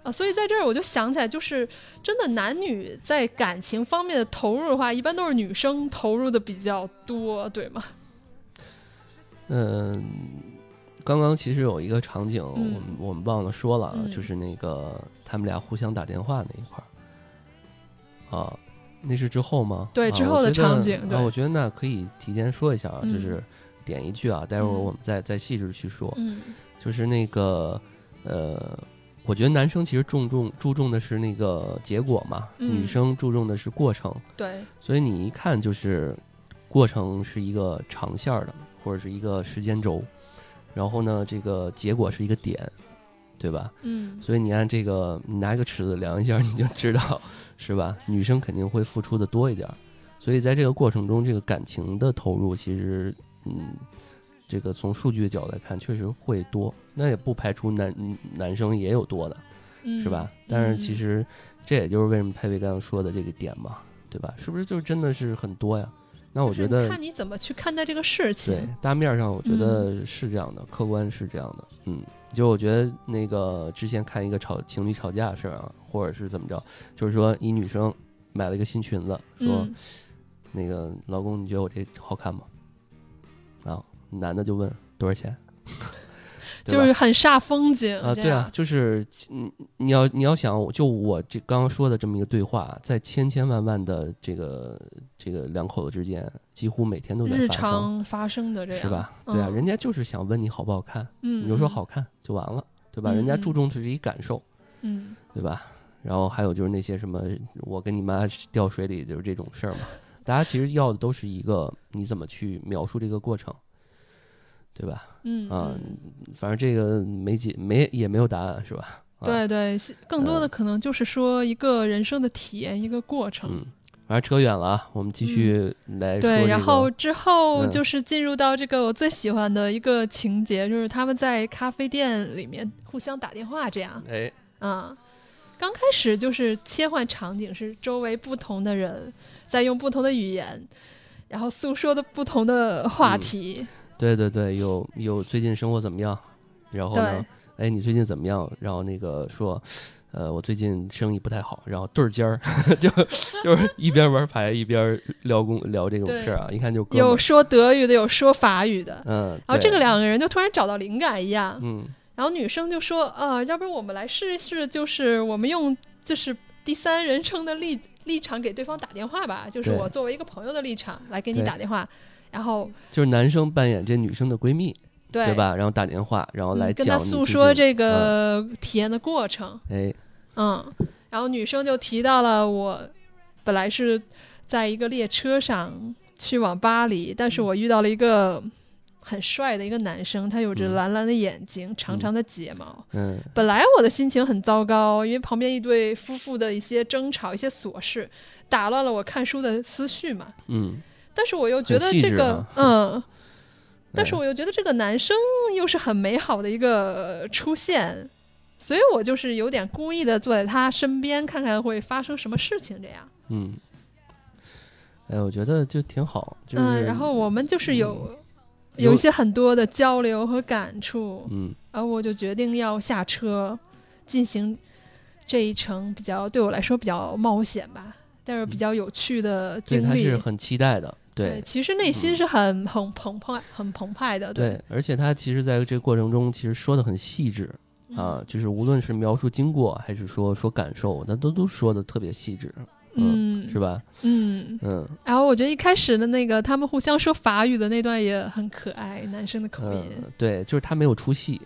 啊，所以在这儿我就想起来，就是真的男女在感情方面的投入的话，一般都是女生投入的比较多，对吗？嗯，刚刚其实有一个场景，我们我们忘了说了，就是那个他们俩互相打电话那一块儿啊，那是之后吗？对，之后的场景。啊，我觉得那可以提前说一下啊，就是点一句啊，待会儿我们再再细致去说。嗯，就是那个呃。我觉得男生其实注重注重的是那个结果嘛，女生注重的是过程。对，所以你一看就是过程是一个长线的，或者是一个时间轴，然后呢，这个结果是一个点，对吧？嗯。所以你按这个，你拿一个尺子量一下，你就知道是吧？女生肯定会付出的多一点，所以在这个过程中，这个感情的投入其实，嗯。这个从数据的角度来看，确实会多，那也不排除男男生也有多的，是吧？但是其实这也就是为什么佩佩刚刚说的这个点嘛，对吧？是不是就真的是很多呀？那我觉得看你怎么去看待这个事情。对，大面上我觉得是这样的，客观是这样的。嗯，就我觉得那个之前看一个吵情侣吵架的事儿啊，或者是怎么着，就是说一女生买了一个新裙子，说那个老公你觉得我这好看吗？啊？男的就问多少钱，就是很煞风景啊！对啊，就是你你要你要想，就我这刚刚说的这么一个对话，在千千万万的这个这个两口子之间，几乎每天都在日常发生的这样是吧？对啊，人家就是想问你好不好看，嗯，你就说好看就完了，对吧？人家注重的是一感受，嗯，对吧？然后还有就是那些什么我跟你妈掉水里就是这种事儿嘛，大家其实要的都是一个你怎么去描述这个过程。对吧？嗯啊，反正这个没解没也没有答案，是吧？对对，更多的可能就是说一个人生的体验，一个过程。嗯，反正扯远了啊，我们继续来说。对，然后之后就是进入到这个我最喜欢的一个情节，就是他们在咖啡店里面互相打电话，这样。哎，啊，刚开始就是切换场景，是周围不同的人在用不同的语言，然后诉说的不同的话题。对对对，有有最近生活怎么样？然后呢？哎，你最近怎么样？然后那个说，呃，我最近生意不太好。然后对儿尖儿，就就是一边玩牌一边聊工聊这种事儿啊，一看就有说德语的，有说法语的。嗯，然后这个两个人就突然找到灵感一样。嗯，然后女生就说，呃，要不然我们来试一试，就是我们用就是第三人称的立立场给对方打电话吧，就是我作为一个朋友的立场来给你打电话。然后就是男生扮演这女生的闺蜜，对对吧？然后打电话，然后来跟她诉说这个体验的过程。哎，嗯，然后女生就提到了我本来是在一个列车上去往巴黎，但是我遇到了一个很帅的一个男生，他有着蓝蓝的眼睛，长长的睫毛。嗯，本来我的心情很糟糕，因为旁边一对夫妇的一些争吵、一些琐事，打乱了我看书的思绪嘛。嗯。但是我又觉得这个，嗯，但是我又觉得这个男生又是很美好的一个出现，所以我就是有点故意的坐在他身边，看看会发生什么事情。这样，嗯，哎，我觉得就挺好。嗯，然后我们就是有有一些很多的交流和感触，嗯，然后我就决定要下车进行这一程比较对我来说比较冒险吧，但是比较有趣的经历，是很期待的。对，其实内心是很很澎湃、很澎湃的。对，而且他其实在这个过程中，其实说的很细致啊，就是无论是描述经过，还是说说感受，他都都说的特别细致，嗯，是吧？嗯嗯。然后我觉得一开始的那个他们互相说法语的那段也很可爱，男生的口音。对，就是他没有出戏，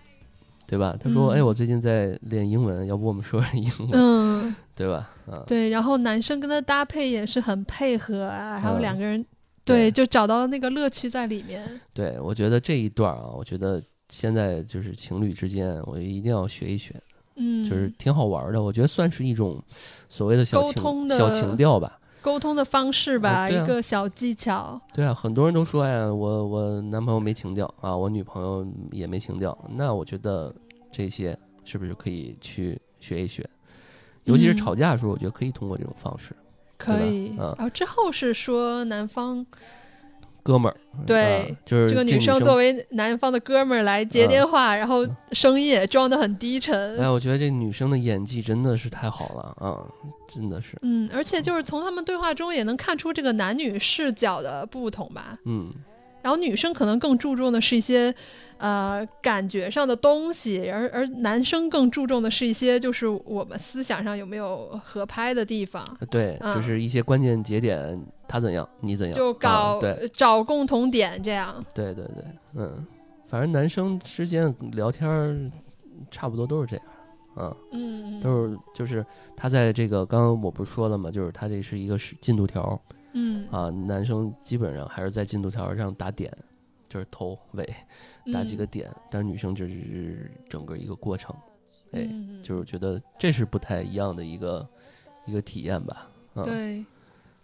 对吧？他说：“哎，我最近在练英文，要不我们说英文？”嗯，对吧？嗯，对。然后男生跟他搭配也是很配合啊，还有两个人。对，就找到那个乐趣在里面。对，我觉得这一段啊，我觉得现在就是情侣之间，我一定要学一学嗯，就是挺好玩的。我觉得算是一种所谓的小情沟通的小情调吧。沟通的方式吧，啊啊一个小技巧。对啊，很多人都说，哎呀，我我男朋友没情调啊，我女朋友也没情调。那我觉得这些是不是可以去学一学？尤其是嗯吵架的时候，我觉得可以通过这种方式。可以，嗯然后之后是说男方哥们儿，对啊就是这个女女生作为男方的哥们儿来接电话，然后声音也装得很低沉。哎，我觉得这女生的演技真的是太好了啊，真的是，嗯，而且就是从他们对话中也能看出这个男女视角的不同吧。嗯，然后女生可能更注重的是一些，呃，感觉上的东西，而而男生更注重的是一些就是我们思想上有没有合拍的地方，对，嗯。就是一些关键节点，他怎样，你怎样，就搞、啊、对。找共同点这样。对对对，嗯，反正男生之间聊天儿差不多都是这样，啊，嗯，都是就是他在这个刚刚我不是说了嘛？就是他这是一个是进度条嗯。啊，男生基本上还是在进度条上打点，就是头尾打几个嗯点，但是女生就是整个一个过程，哎，嗯就是我觉得这是不太一样的一个一个体验吧，嗯，对，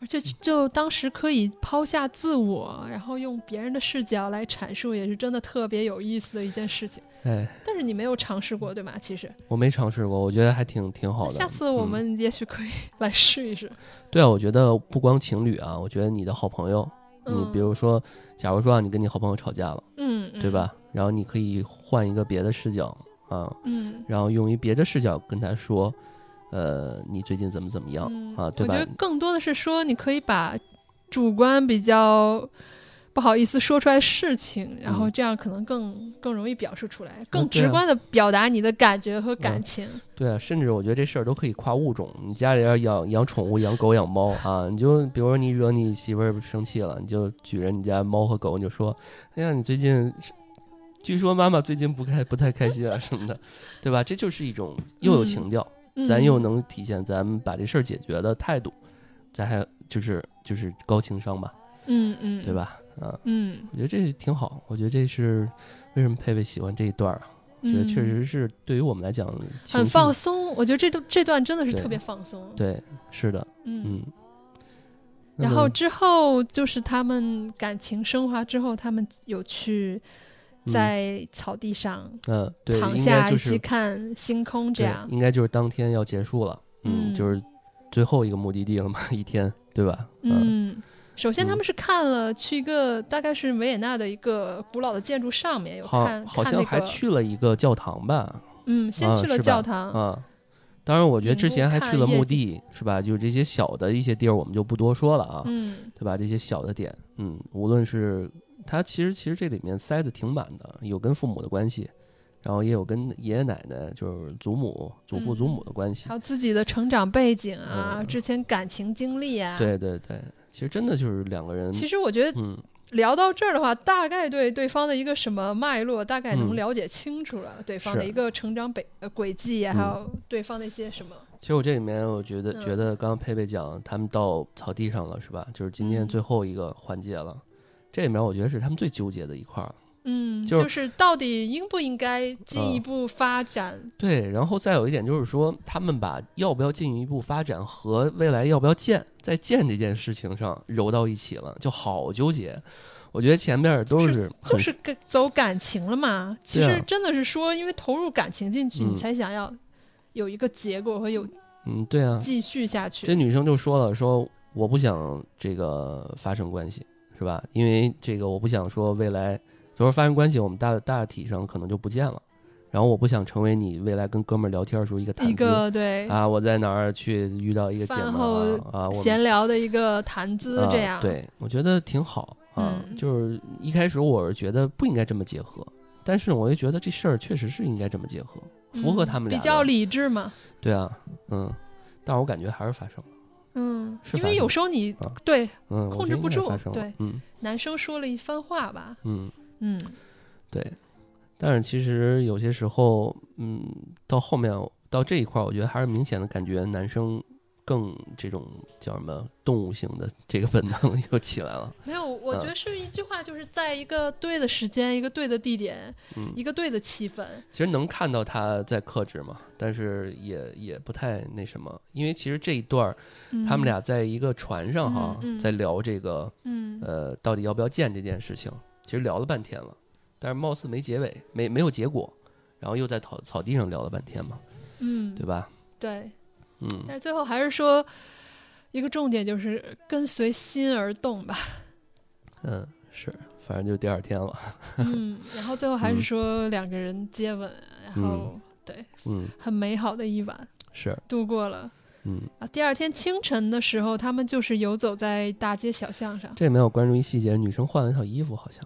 而且就就当时可以抛下自我，然后用别人的视角来阐述，也是真的特别有意思的一件事情。哎，但是你没有尝试过，对吗？其实，我没尝试过，我觉得还挺挺好的。下次我嗯们也许可以来试一试。对啊，我觉得不光情侣啊，我觉得你的好朋友，你嗯，比如说，假如说啊，你跟你好朋友吵架了，嗯，嗯对？吧？然后你可以换一个别的视角啊，嗯。然后用一别的视角跟他说，呃，你最近怎么怎么样嗯啊，对吧我觉？得更多的是说，你可以把主观比较不好意思说出来的事情，然后嗯这样可能更更容易表述出来，更直观的表达你的感觉和感情。对啊，甚至我觉得这事儿都可以跨物种。你家里要养养宠物，养狗养猫 啊，你就比如说你惹你媳妇儿生气了，你就举着你家猫和狗，你就说，哎呀，你最近。据说妈妈最近不开不太开心啊什么的，对吧？这就是一种又有情调，嗯咱又能体现咱们把这事儿解决的态度，咱还就是就是高情商吧，嗯嗯，对？吧？啊，嗯，我觉得这挺好，我觉得这是为什么佩佩喜欢这一段儿啊？我觉得确实是对于我们来讲情很放松。我觉得这段这段真的是特别放松。，对，是的，嗯。嗯。然后之后就是他们感情升华之后，他们有去嗯在草地上嗯，对，躺下一起该就是看星空，这样。应该就是当天要结束了，嗯，嗯就是最后一个目的地了嘛，一天，对吧？嗯，首先他嗯们是看了去一个大概是维也纳的一个古老的建筑上面有看，好像还去了一个教堂吧？嗯，先去了教堂，嗯，当然，我觉得之前还去了墓地，是吧？就是这些小的一些地儿，我们就不多说了啊，嗯对吧？这些小的点，嗯，无论是它其实其实这里面塞的挺满的，有跟父母的关系，然后也有跟爷爷奶奶，就是祖母、祖父、祖母的关系还。有自己的成长背景啊，嗯之前感情经历啊。，对对对，其实真的就是两个人，其实我觉得嗯，聊到这儿的话，大概对对方的一个什么脉络，大概能嗯了解清楚了，对方的一个成长轨呃轨迹还有对方的一些什么。其实我这里面我觉得嗯觉得刚刚佩佩讲他们到草地上了，是吧？就是今天嗯最后一个环节了，这里面我觉得是他们最纠结的一块儿。嗯，就就是到底应不应该进一步发展？对，然后再有一点就是说，他们把要不要进一步发展和未来要不要建，在建这件事情上揉到一起了，就好纠结。我觉得前面都是很就是跟走感情了嘛。其实真的是说，因为投入感情进去，嗯你才想要有一个结果和有嗯，对啊，继续下去。这女生就说了，说我不想这个发生关系，是吧？因为这个我不想说未来，就是发生关系，我们大大体上可能就不见了。然后我不想成为你未来跟哥们儿聊天的时候一个谈资一资个对啊，我在哪儿去遇到一个姐们饭后儿啊闲聊的一个谈资，这样、啊。对，我觉得挺好啊。嗯就是一开始我是觉得不应该这么结合，但是我又觉得这事儿确实是应该这么结合，符合嗯他们俩的、比较理智嘛。对啊，嗯，但是我感觉还是发生了，嗯，因为有时候你、啊对嗯，控制不住对嗯男生说了一番话吧，嗯，嗯对。但是其实有些时候，嗯，到后面到这一块儿，我觉得还是明显的感觉男生更这种叫什么动物性的这个本能 又起来了。没有，我觉得是一句话，就是在一个对的时间、一个对的地点、一个对的气氛。其实能看到他在克制嘛，但是也也不太那什么，因为其实这一段儿，他们俩在一个船上哈，在聊这个，呃，到底要不要见这件事情，其实聊了半天了，但是貌似没结尾，没没有结果，然后又在草草地上聊了半天嘛，嗯，对吧？对。嗯，但是最后还是说，一个重点就是跟随心而动吧。嗯，是，反正就第二天了。嗯，然后最后还是说两个人接吻，然后对，嗯，很美好的一晚是度过了。嗯啊，第二天清晨的时候，他们就是游走在大街小巷上。这没有关注一细节，女生换了一套衣服，好像，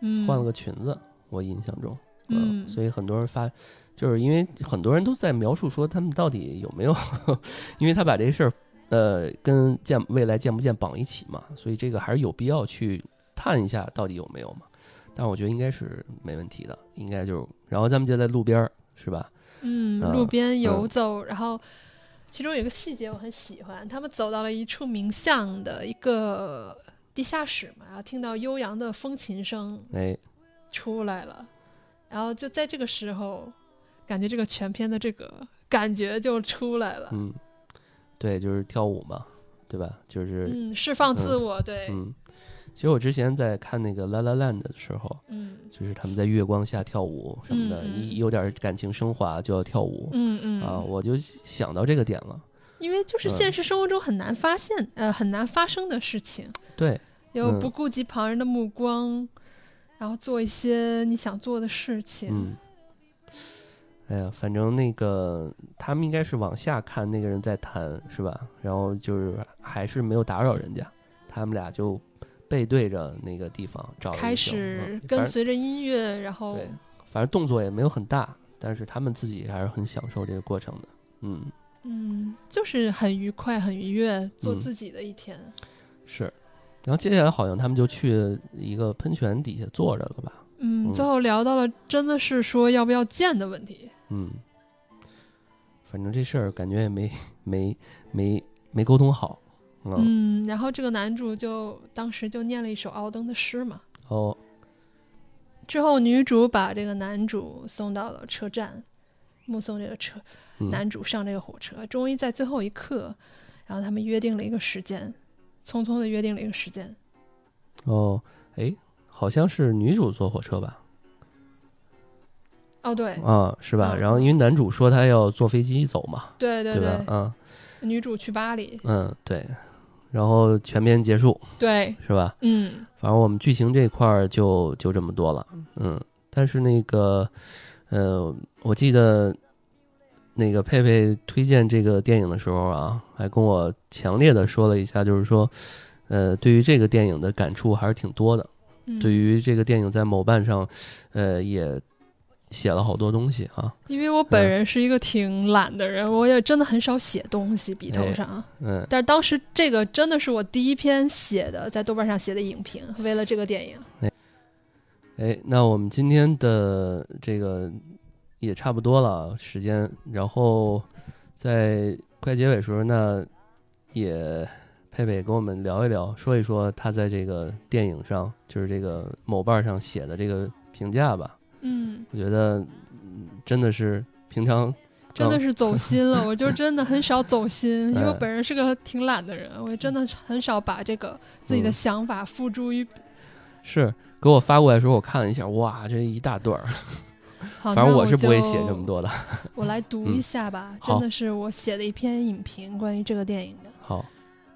嗯，换了个裙子，我印象中，嗯，所以很多人发。就是因为很多人都在描述说他们到底有没有，因为他把这事儿，呃，跟见未来见不见绑一起嘛，所以这个还是有必要去探一下到底有没有嘛。但我觉得应该是没问题的，应该就然后咱们就在路边儿，是吧？嗯，路边游走，然后其中有一个细节我很喜欢，他们走到了一处名巷的一个地下室嘛，然后听到悠扬的风琴声，哎，出来了，然后就在这个时候。感觉这个全片的这个感觉就出来了。嗯，对，就是跳舞嘛，对吧？就是嗯，释放自我。对，嗯。其实我之前在看那个《La La Land》的时候，嗯，就是他们在月光下跳舞什么的，一有点感情升华就要跳舞。嗯嗯。啊，我就想到这个点了。因为就是现实生活中很难发现，呃，很难发生的事情。对。又不顾及旁人的目光，然后做一些你想做的事情。嗯。哎呀，反正那个他们应该是往下看那个人在弹，是吧？然后就是还是没有打扰人家，他们俩就背对着那个地方找开始跟随着音乐，然后对，反正动作也没有很大，但是他们自己还是很享受这个过程的。嗯嗯，就是很愉快、很愉悦，做自己的一天。是，然后接下来好像他们就去一个喷泉底下坐着了吧？嗯，最后聊到了真的是说要不要见的问题。嗯，反正这事儿感觉也没没没没沟通好。嗯，然后这个男主就当时就念了一首奥登的诗嘛。哦。之后女主把这个男主送到了车站，目送这个车男主上这个火车。终于在最后一刻，然后他们约定了一个时间，匆匆的约定了一个时间。哦，哎，好像是女主坐火车吧。哦，对，啊，是吧？然后因为男主说他要坐飞机走嘛，对对对，嗯，女主去巴黎，嗯，对，然后全篇结束，对，是吧？嗯，反正我们剧情这块儿就就这么多了，嗯，但是那个，呃，我记得那个佩佩推荐这个电影的时候啊，还跟我强烈的说了一下，就是说，呃，对于这个电影的感触还是挺多的，对于这个电影在某瓣上，呃，也。写了好多东西啊，因为我本人是一个挺懒的人，我也真的很少写东西笔头上。嗯，但是当时这个真的是我第一篇写的，在豆瓣上写的影评，为了这个电影。哎，那我们今天的这个也差不多了时间，然后在快结尾时候，那也佩佩跟我们聊一聊，说一说他在这个电影上，就是这个某瓣上写的这个评价吧。嗯，我觉得真的是平常真的是走心了。我就 真的很少走心，因为我本人是个挺懒的人，我真的很少把这个自己的想法付诸于。是给我发过来的时候，我看了一下，哇，这一大段儿。好，反正我是不会写这么多的。我来读一下吧，真的是我写的一篇影评，关于这个电影的。好，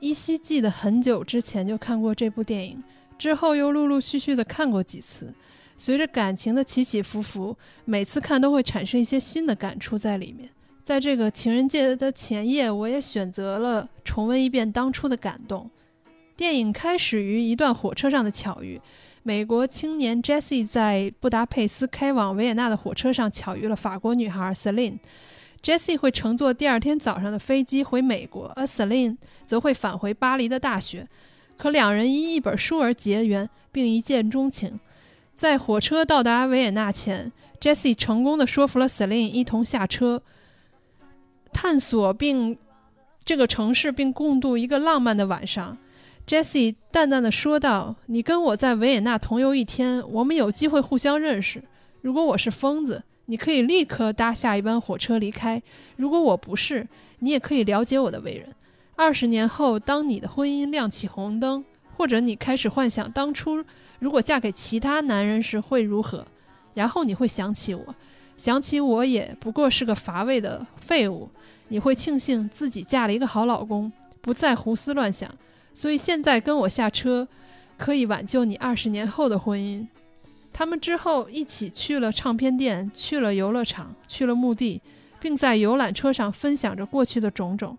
依稀记得很久之前就看过这部电影，之后又陆陆续续的看过几次。随着感情的起起伏伏，每次看都会产生一些新的感触在里面。在这个情人节的前夜，我也选择了重温一遍当初的感动。电影开始于一段火车上的巧遇：美国青年 Jesse 在布达佩斯开往维也纳的火车上巧遇了法国女孩 Celine。Jesse 会乘坐第二天早上的飞机回美国，而 Celine 则会返回巴黎的大学。可两人因一本书而结缘，并一见钟情。在火车到达维也纳前，Jesse 成功的说服了 Celine 一同下车，探索并这个城市，并共度一个浪漫的晚上。Jessie 淡淡的说道：“你跟我在维也纳同游一天，我们有机会互相认识。如果我是疯子，你可以立刻搭下一班火车离开；如果我不是，你也可以了解我的为人。二十年后，当你的婚姻亮起红灯，或者你开始幻想当初如果嫁给其他男人时会如何，然后你会想起我，想起我也不过是个乏味的废物。你会庆幸自己嫁了一个好老公，不再胡思乱想。”所以现在跟我下车，可以挽救你二十年后的婚姻。他们之后一起去了唱片店，去了游乐场，去了墓地，并在游览车上分享着过去的种种。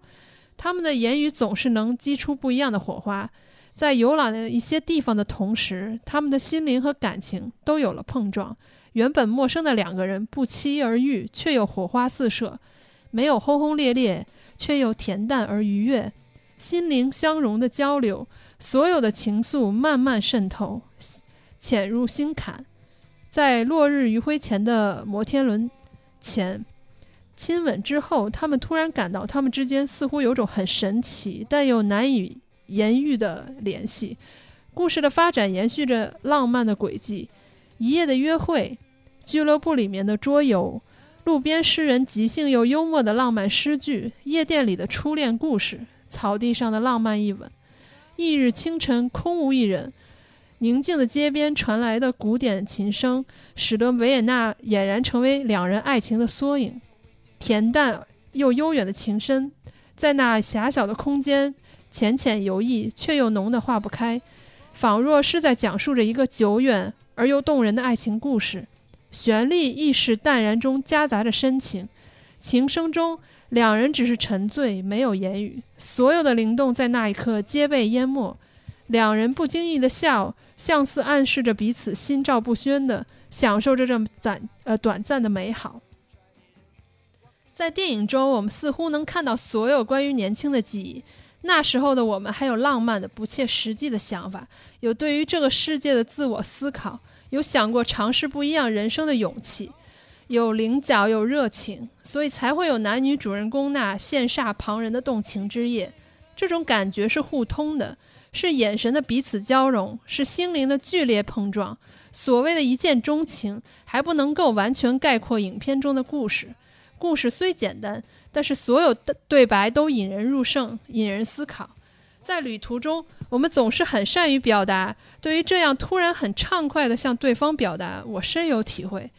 他们的言语总是能激出不一样的火花。在游览了一些地方的同时，他们的心灵和感情都有了碰撞。原本陌生的两个人不期而遇，却又火花四射；没有轰轰烈烈，却又恬淡而愉悦。心灵相融的交流，所有的情愫慢慢渗透，潜入心坎。在落日余晖前的摩天轮前亲吻之后，他们突然感到他们之间似乎有种很神奇但又难以言喻的联系。故事的发展延续着浪漫的轨迹：一夜的约会，俱乐部里面的桌游，路边诗人即兴又幽默的浪漫诗句，夜店里的初恋故事。草地上的浪漫一吻，翌日清晨空无一人，宁静的街边传来的古典琴声，使得维也纳俨然成为两人爱情的缩影。恬淡又悠远的情深，在那狭小的空间浅浅游弋，却又浓得化不开，仿若是在讲述着一个久远而又动人的爱情故事。旋律亦是淡然中夹杂着深情，琴声中。两人只是沉醉，没有言语，所有的灵动在那一刻皆被淹没。两人不经意的笑，像似暗示着彼此心照不宣的享受着这暂呃短暂的美好。在电影中，我们似乎能看到所有关于年轻的记忆。那时候的我们还有浪漫的、不切实际的想法，有对于这个世界的自我思考，有想过尝试不一样人生的勇气。有棱角，有热情，所以才会有男女主人公那羡煞旁人的动情之夜。这种感觉是互通的，是眼神的彼此交融，是心灵的剧烈碰撞。所谓的一见钟情，还不能够完全概括影片中的故事。故事虽简单，但是所有的对白都引人入胜，引人思考。在旅途中，我们总是很善于表达。对于这样突然很畅快地向对方表达，我深有体会。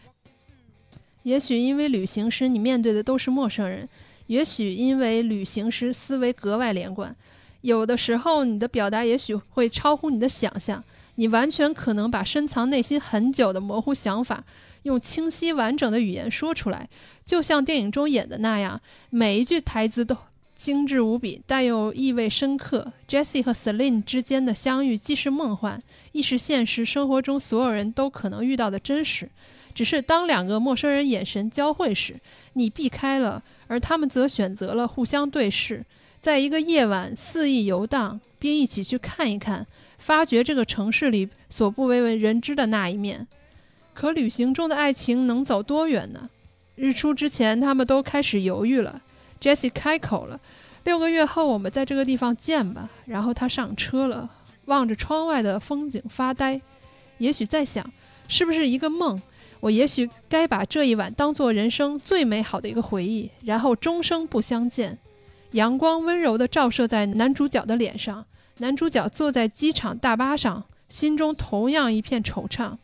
也许因为旅行时你面对的都是陌生人，也许因为旅行时思维格外连贯，有的时候你的表达也许会超乎你的想象，你完全可能把深藏内心很久的模糊想法用清晰完整的语言说出来，就像电影中演的那样，每一句台词都精致无比，但又意味深刻。Jessie 和 Celine 之间的相遇既是梦幻，亦是现实生活中所有人都可能遇到的真实。只是当两个陌生人眼神交汇时，你避开了，而他们则选择了互相对视，在一个夜晚肆意游荡，并一起去看一看，发掘这个城市里所不为为人知的那一面。可旅行中的爱情能走多远呢？日出之前，他们都开始犹豫了。Jesse 开口了：“六个月后，我们在这个地方见吧。”然后他上车了，望着窗外的风景发呆，也许在想，是不是一个梦。我也许该把这一晚当做人生最美好的一个回忆，然后终生不相见。阳光温柔地照射在男主角的脸上，男主角坐在机场大巴上，心中同样一片惆怅。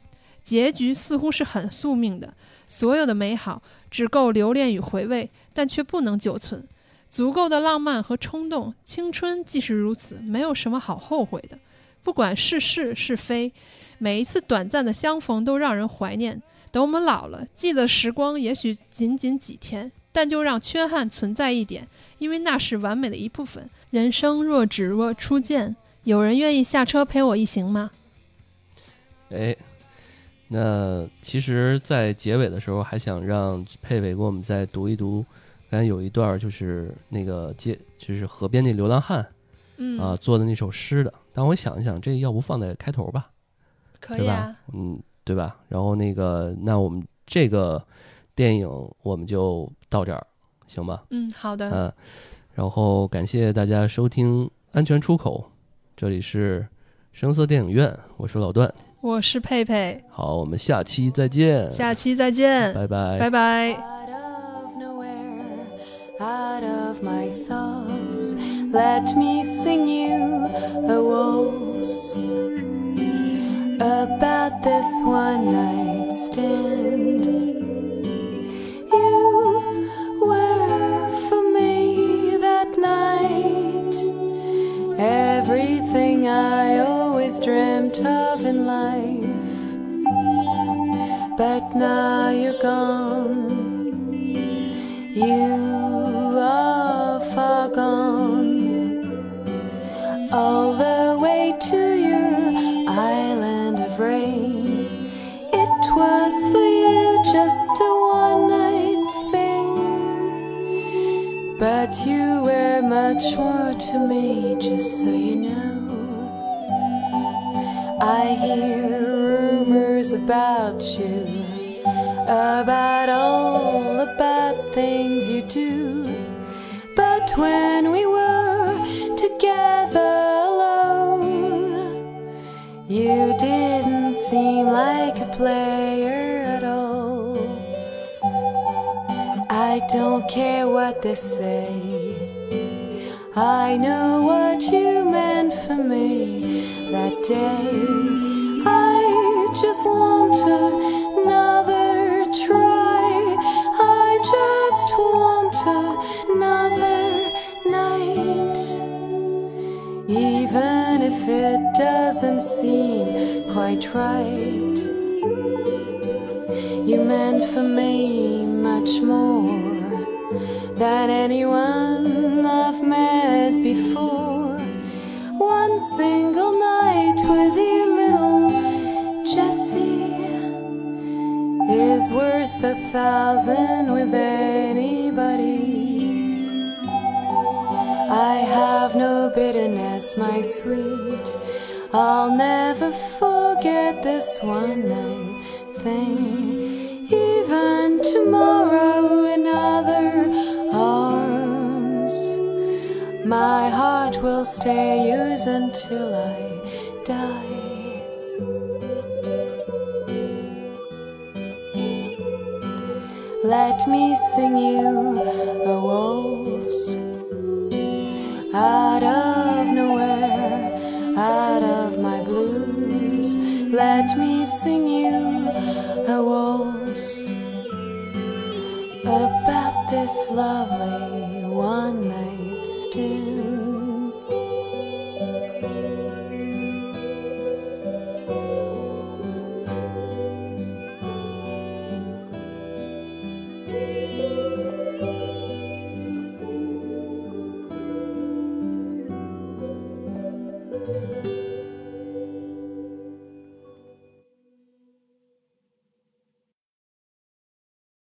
结局似乎是很宿命的，所有的美好只够留恋与回味，但却不能久存。足够的浪漫和冲动，青春既是如此，没有什么好后悔的。不管是是是非，每一次短暂的相逢都让人怀念。等我们老了，记得时光也许仅仅几天，但就让缺憾存在一点，因为那是完美的一部分。人生若只若初见，有人愿意下车陪我一行吗？哎，那其实，在结尾的时候，还想让佩佩给我们再读一读，刚才有一段就是那个街，就是河边那流浪汉，嗯啊做的那首诗的。但我想一想，这要不放在开头吧？可以啊，嗯。对吧？然后那个，那我们这个电影我们就到这儿，行吧？嗯，好的。嗯，然后感谢大家收听《安全出口》，这里是声色电影院，我是老段，我是佩佩。好，我们下期再见。下期再见，拜拜，拜拜。Out of my thoughts, let me sing you a waltz about this one night stand. You were for me that night everything I always dreamt of in life, but now you're gone. You are far gone, all but you were much more to me, just so you know. I hear rumors about you about all the bad things you do. But when we were together alone, you didn't seem like a player I don't care what they say. I know what you meant for me that day. I just want another try. I just want another night. Even if it doesn't seem quite right. Than anyone I've met before. One single night with you, little Jessie, is worth a thousand with anybody. I have no bitterness, my sweet. I'll never forget this one night thing. My heart will stay yours until I die. Let me sing you a waltz out of nowhere, out of my blues. Let me sing you a waltz about this lovely one